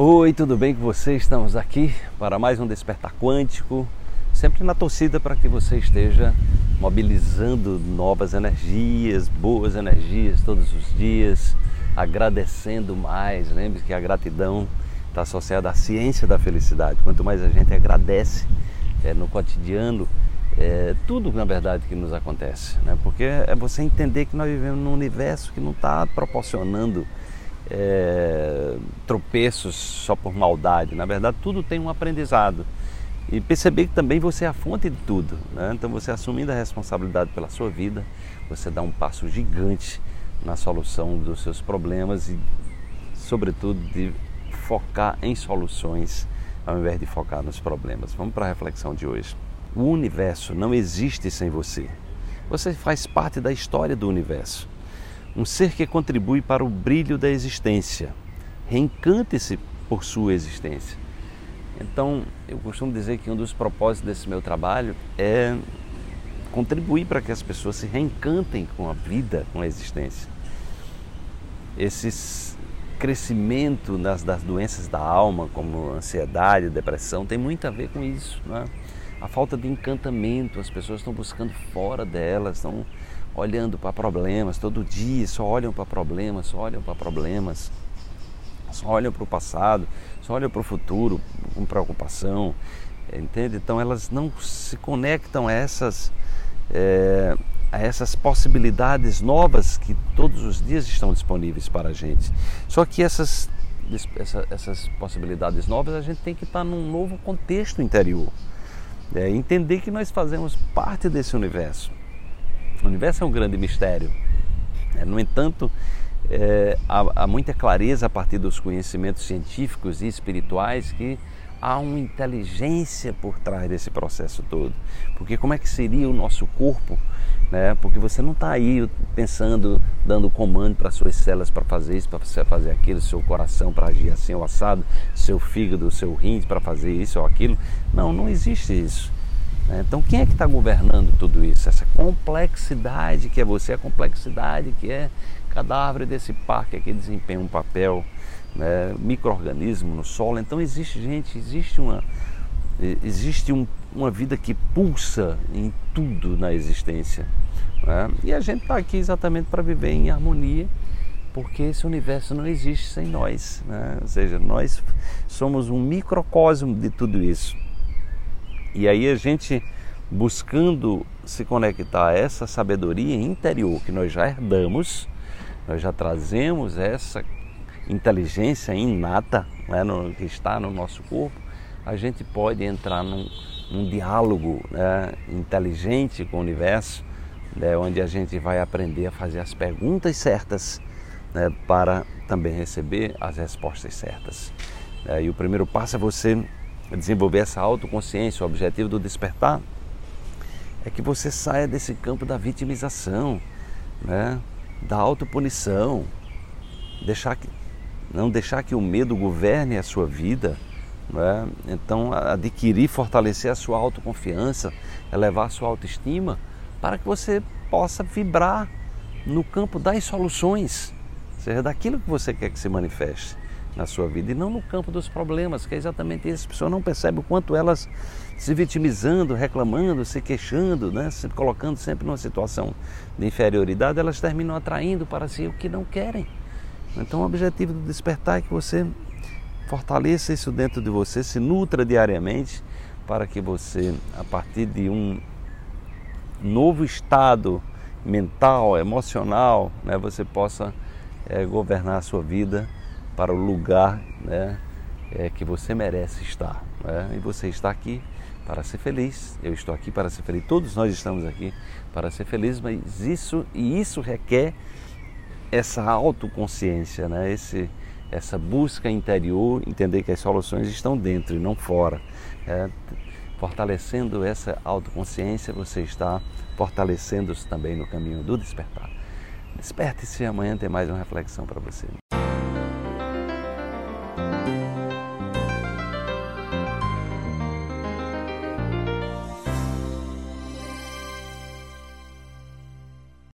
Oi, tudo bem com você? Estamos aqui para mais um Despertar Quântico, sempre na torcida para que você esteja mobilizando novas energias, boas energias todos os dias, agradecendo mais. Lembre que a gratidão está associada à ciência da felicidade. Quanto mais a gente agradece é, no cotidiano, é, tudo na verdade que nos acontece, né? porque é você entender que nós vivemos num universo que não está proporcionando é, tropeços só por maldade. Na verdade, tudo tem um aprendizado. E perceber que também você é a fonte de tudo. Né? Então, você assumindo a responsabilidade pela sua vida, você dá um passo gigante na solução dos seus problemas e, sobretudo, de focar em soluções ao invés de focar nos problemas. Vamos para a reflexão de hoje. O universo não existe sem você. Você faz parte da história do universo um ser que contribui para o brilho da existência. Reencante-se por sua existência. Então, eu costumo dizer que um dos propósitos desse meu trabalho é contribuir para que as pessoas se reencantem com a vida, com a existência. Esse crescimento das, das doenças da alma, como ansiedade, depressão, tem muito a ver com isso. Né? A falta de encantamento, as pessoas estão buscando fora delas, estão olhando para problemas todo dia, só olham para problemas, só olham para problemas, só olham para o passado, só olham para o futuro com preocupação, entende? Então elas não se conectam a essas, é, a essas possibilidades novas que todos os dias estão disponíveis para a gente. Só que essas, essa, essas possibilidades novas a gente tem que estar num novo contexto interior. É, entender que nós fazemos parte desse universo o universo é um grande mistério. É, no entanto, é, há, há, muita clareza a partir dos conhecimentos científicos e espirituais que há uma inteligência por trás desse processo todo. Porque como é que seria o nosso corpo? Né? Porque você não está aí pensando, dando comando para suas células para fazer isso, para fazer aquilo, seu coração para agir assim ou assado, seu fígado, seu rins para fazer isso ou aquilo. Não, não existe isso. Né? Então, quem é que está governando tudo isso? Essa complexidade que é você, a complexidade que é cada árvore desse parque que desempenha um papel, né? microorganismo no solo. Então, existe gente, existe uma, existe um, uma vida que pulsa em tudo na existência. Né? E a gente está aqui exatamente para viver em harmonia, porque esse universo não existe sem nós. Né? Ou seja, nós somos um microcosmo de tudo isso. E aí a gente buscando se conectar a essa sabedoria interior que nós já herdamos, nós já trazemos essa inteligência inata né, no, que está no nosso corpo, a gente pode entrar num, num diálogo né, inteligente com o universo, né, onde a gente vai aprender a fazer as perguntas certas né, para também receber as respostas certas. É, e o primeiro passo é você desenvolver essa autoconsciência, o objetivo do despertar é que você saia desse campo da vitimização, né? da autopunição, deixar que, não deixar que o medo governe a sua vida. Né? Então, adquirir, fortalecer a sua autoconfiança, elevar a sua autoestima, para que você possa vibrar no campo das soluções, seja daquilo que você quer que se manifeste na sua vida e não no campo dos problemas, que é exatamente isso. As pessoas não percebem o quanto elas se vitimizando, reclamando, se queixando, né, se colocando sempre numa situação de inferioridade, elas terminam atraindo para si o que não querem. Então, o objetivo do despertar é que você fortaleça isso dentro de você, se nutra diariamente para que você, a partir de um novo estado mental, emocional, né, você possa é, governar a sua vida para o lugar né, é, que você merece estar. Né? E você está aqui para ser feliz, eu estou aqui para ser feliz, todos nós estamos aqui para ser felizes, mas isso e isso requer essa autoconsciência, né? Esse, essa busca interior, entender que as soluções estão dentro e não fora. É, fortalecendo essa autoconsciência, você está fortalecendo-se também no caminho do despertar. Desperte-se amanhã tem mais uma reflexão para você.